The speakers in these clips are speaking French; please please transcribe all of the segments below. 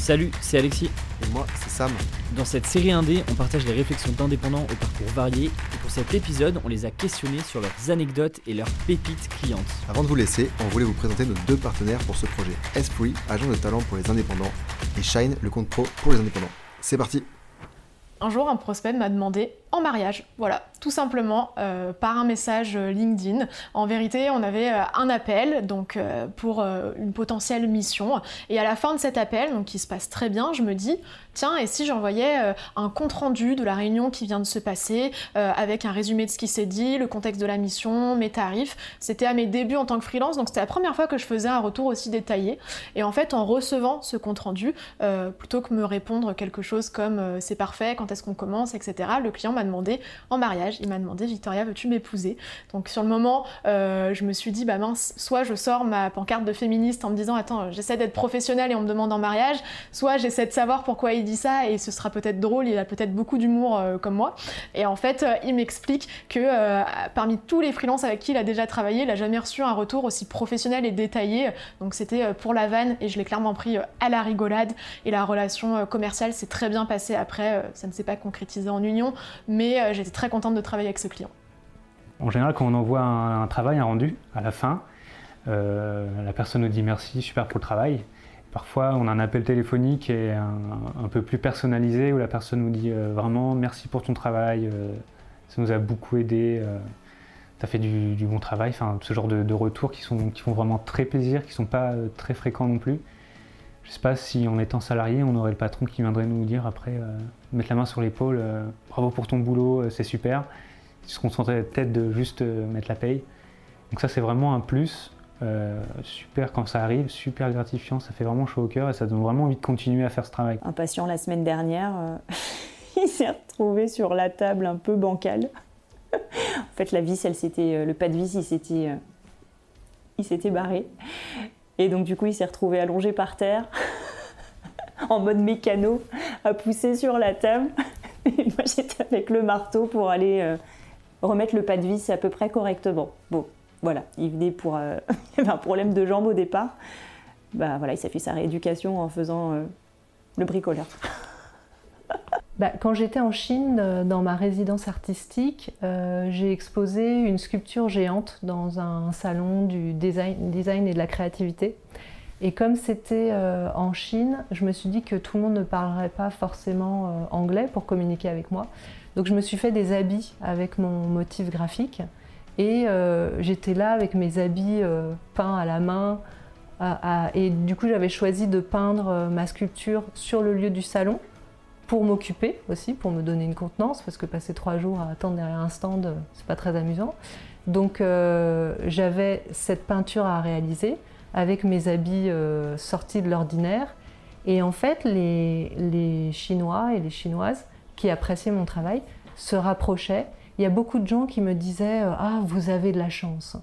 Salut, c'est Alexis. Et moi, c'est Sam. Dans cette série indé, on partage les réflexions d'indépendants au parcours varié. Et pour cet épisode, on les a questionnés sur leurs anecdotes et leurs pépites clientes. Avant de vous laisser, on voulait vous présenter nos deux partenaires pour ce projet. Esprit, agent de talent pour les indépendants, et Shine, le compte pro pour les indépendants. C'est parti un jour, un prospect m'a demandé en mariage, voilà, tout simplement euh, par un message LinkedIn. En vérité, on avait euh, un appel donc euh, pour une potentielle mission, et à la fin de cet appel, donc qui se passe très bien, je me dis tiens, et si j'envoyais un compte rendu de la réunion qui vient de se passer avec un résumé de ce qui s'est dit, le contexte de la mission, mes tarifs. C'était à mes débuts en tant que freelance, donc c'était la première fois que je faisais un retour aussi détaillé. Et en fait, en recevant ce compte rendu, plutôt que me répondre quelque chose comme c'est parfait, quand est-ce qu'on commence, etc., le client m'a demandé en mariage, il m'a demandé Victoria, veux-tu m'épouser? Donc sur le moment, euh, je me suis dit, bah mince, soit je sors ma pancarte de féministe en me disant, attends, j'essaie d'être professionnelle et on me demande en mariage, soit j'essaie de savoir pourquoi il dit ça et ce sera peut-être drôle, il a peut-être beaucoup d'humour euh, comme moi. Et en fait, euh, il m'explique que parmi tous les freelances avec qui il a déjà travaillé, il n'a jamais reçu un retour aussi professionnel et détaillé. Donc c'était pour la vanne et je l'ai clairement pris à la rigolade et la relation commerciale s'est très bien passée après. Ça ne s'est pas concrétisé en union, mais euh, j'étais très contente de travailler avec ce client. En général, quand on envoie un, travail, un rendu, à la fin, euh, la personne nous dit merci, super pour le travail. Parfois, on a un appel téléphonique et un, peu plus personnalisé où la personne nous dit euh, vraiment merci pour ton travail, ça nous a beaucoup aidé, tu as fait du, bon travail. Ce genre de, retours qui font vraiment très plaisir, qui ne sont pas très fréquents non plus. Je sais pas si en étant salarié, on aurait le patron qui viendrait nous dire après, euh, mettre la main sur l'épaule, euh, bravo pour ton boulot, euh, c'est super. Ils se concentraient peut-être de juste mettre la paye. Donc ça c'est vraiment un plus, super quand ça arrive, super gratifiant, ça fait vraiment chaud au cœur et ça donne vraiment envie de continuer à faire ce travail. Un patient la semaine dernière, il s'est retrouvé sur la table un peu bancale. en fait la vis, elle s'était, le pas de vis, il s'était, il s'était barré. Et donc du coup, il s'est retrouvé allongé par terre, en mode mécano, à pousser sur la table. Et moi, j'étais avec le marteau pour aller euh, remettre le pas de vis à peu près correctement. Bon, voilà, il venait pour... Euh, il avait un problème de jambe au départ. Bah voilà, il s'est fait sa rééducation en faisant euh, le bricoleur. Bah, quand j'étais en Chine, dans ma résidence artistique, j'ai exposé une sculpture géante dans un salon du design, et de la créativité. Et comme c'était euh, en Chine, je me suis dit que tout le monde ne parlerait pas forcément euh, anglais pour communiquer avec moi. Donc je me suis fait des habits avec mon motif graphique. Et euh, j'étais là avec mes habits peints à la main. et du coup, j'avais choisi de peindre ma sculpture sur le lieu du salon pour m'occuper aussi, pour me donner une contenance, parce que passer trois jours à attendre derrière un stand, c'est pas très amusant. Donc euh, j'avais cette peinture à réaliser avec mes habits euh, sortis de l'ordinaire. Et en fait, les, les, Chinois et les Chinoises qui appréciaient mon travail se rapprochaient. Il y a beaucoup de gens qui me disaient euh, Ah, vous avez de la chance.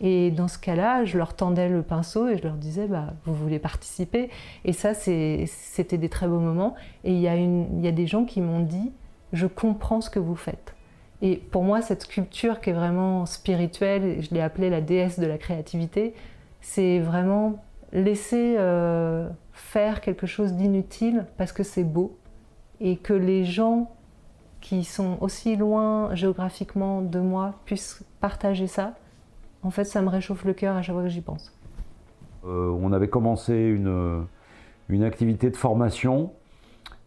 Et dans ce cas-là, je leur tendais le pinceau et je leur disais, bah, vous voulez participer. Et ça, c'était des très beaux moments. Et il y, a des gens qui m'ont dit, je comprends ce que vous faites. Et pour moi, cette sculpture qui est vraiment spirituelle, je l'ai appelée la déesse de la créativité, c'est vraiment laisser euh, faire quelque chose d'inutile parce que c'est beau et que les gens qui sont aussi loin géographiquement de moi puissent partager ça en fait, ça me réchauffe le cœur à chaque fois que j'y pense. Euh, on avait commencé une, activité de formation,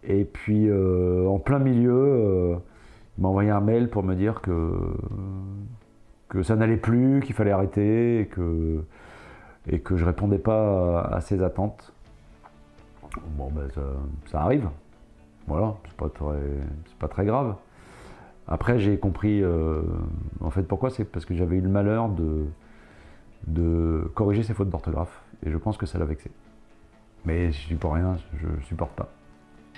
et puis euh, en plein milieu, euh, il m'a envoyé un mail pour me dire que, ça n'allait plus, qu'il fallait arrêter, et que, et que je répondais pas à, ses attentes. Bon, ben ça, arrive. Voilà, c'est pas pas très grave. Après, j'ai compris, euh, en fait, pourquoi C'est parce que j'avais eu le malheur de, corriger ses fautes d'orthographe. Et je pense que ça l'a vexé. Mais je suis pour rien, je supporte pas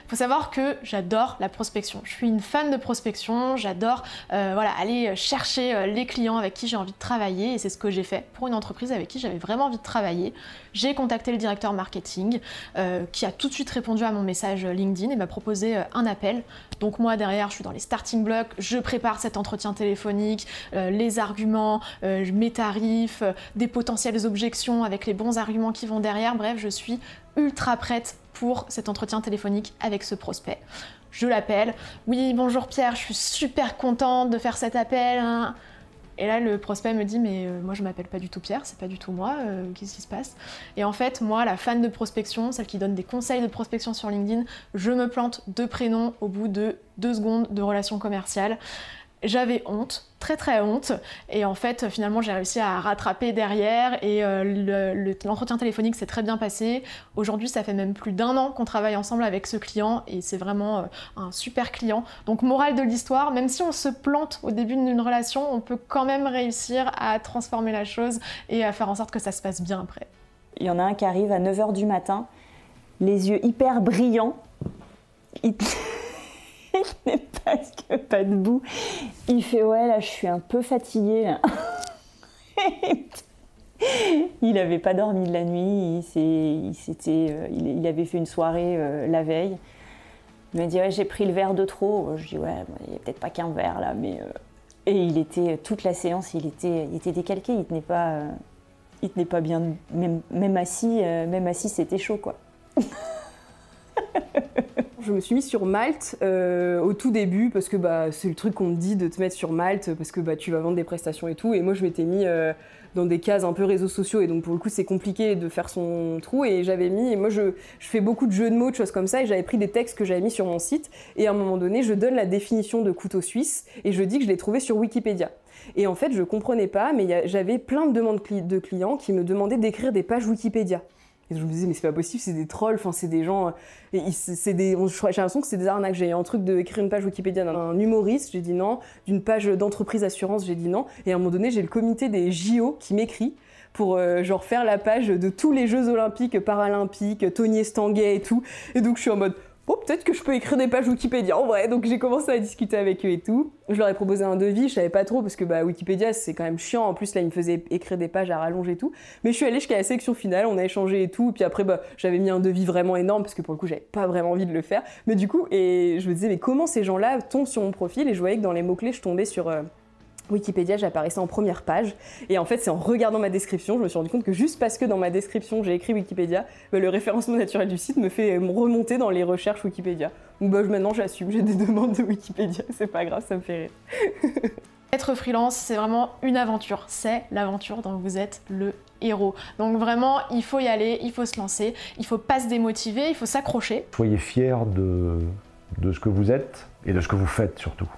faut savoir que j'adore la prospection. Je suis une fan de prospection, j'adore euh, voilà, aller chercher euh, les clients avec qui j'ai envie de travailler et c'est ce que j'ai fait pour une entreprise avec qui j'avais vraiment envie de travailler. J'ai contacté le directeur marketing euh, qui a tout de suite répondu à mon message LinkedIn et m'a proposé un appel. Donc moi derrière, je suis dans les starting blocks, je prépare cet entretien téléphonique, les arguments, mes tarifs, des potentielles objections avec les bons arguments qui vont derrière. Bref, je suis ultra prête pour cet entretien téléphonique avec ce prospect. Je l'appelle. Oui, bonjour Pierre, je suis super contente de faire cet appel. hein. Et là, le prospect me dit, mais euh, moi je m'appelle pas du tout Pierre, c'est pas du tout moi, euh, qu'est-ce qui se passe? Et en fait, moi, la fan de prospection, celle qui donne des conseils de prospection sur LinkedIn, je me plante deux prénoms au bout de deux secondes de relation commerciale. J'avais honte, très très honte, et en fait finalement j'ai réussi à rattraper derrière et euh, le- le- l'entretien téléphonique s'est très bien passé. Aujourd'hui ça fait même plus d'un an qu'on travaille ensemble avec ce client et c'est vraiment euh, un super client. Donc morale de l'histoire, même si on se plante au début d'une relation, on peut quand même réussir à transformer la chose et à faire en sorte que ça se passe bien après. Il y en a un qui arrive à 9h du matin, les yeux hyper brillants. Il il n'est presque pas debout. Il fait Ouais, là, je suis un peu fatigué. il n'avait pas dormi de la nuit. Il, il, euh, il, avait fait une soirée euh, la veille. Il m'a dit Ouais, j'ai pris le verre de trop. Je dis Ouais, il n'y a peut-être pas qu'un verre là, mais. euh, Et il était, toute la séance, il était, il était décalqué. Il tenait pas. euh, il tenait pas bien, même, assis, euh, même assis, c'était chaud quoi. Je me suis mise sur Malte euh, au tout début parce que bah, c'est le truc qu'on te dit de te mettre sur Malte parce que bah, tu vas vendre des prestations et tout. Et moi, je m'étais mis euh, dans des cases un peu réseaux sociaux et donc pour le coup, c'est compliqué de faire son trou. Et j'avais mis, et moi, je, je fais beaucoup de jeux de mots, de choses comme ça. Et j'avais pris des textes que j'avais mis sur mon site. Et à un moment donné, je donne la définition de couteau suisse et je dis que je l'ai trouvé sur Wikipédia. Et en fait, je comprenais pas, mais j'avais plein de demandes de clients qui me demandaient d'écrire des pages Wikipédia. Et je me disais, mais c'est pas possible, c'est des trolls, enfin, c'est des gens. euh, et c'est des, j'ai l'impression que c'est des arnaques. J'ai eu un truc d'écrire une page Wikipédia d'un humoriste, j'ai dit non. D'une page d'entreprise assurance, j'ai dit non. Et à un moment donné, j'ai le comité des JO qui m'écrit pour euh, genre faire la page de tous les Jeux Olympiques, Paralympiques, Tony Estanguet et tout. Et donc je suis en mode, oh peut-être que je peux écrire des pages Wikipédia en vrai. Donc j'ai commencé à discuter avec eux et tout. Je leur ai proposé un devis, je savais pas trop parce que bah, Wikipédia c'est quand même chiant. En plus là, ils me faisaient écrire des pages à rallonge et tout. Mais je suis allée jusqu'à la sélection finale, on a échangé et tout. Puis après, bah, j'avais mis un devis vraiment énorme parce que pour le coup, j'avais pas vraiment envie de le faire. Mais du coup, et je me disais, mais comment ces gens-là tombent sur mon profil? Et je voyais que dans les mots-clés, je tombais sur. euh, Wikipédia, j'apparaissais en première page. Et en fait, c'est en regardant ma description, je me suis rendu compte que juste parce que dans ma description, j'ai écrit Wikipédia, bah, le référencement naturel du site me fait remonter dans les recherches Wikipédia. Donc bah, maintenant, j'assume, j'ai des demandes de Wikipédia, c'est pas grave, ça me fait rire. Être freelance, c'est vraiment une aventure. C'est l'aventure dont vous êtes le héros. Donc vraiment, il faut y aller, il faut se lancer, il faut pas se démotiver, il faut s'accrocher. Soyez fiers de, de ce que vous êtes et de ce que vous faites surtout.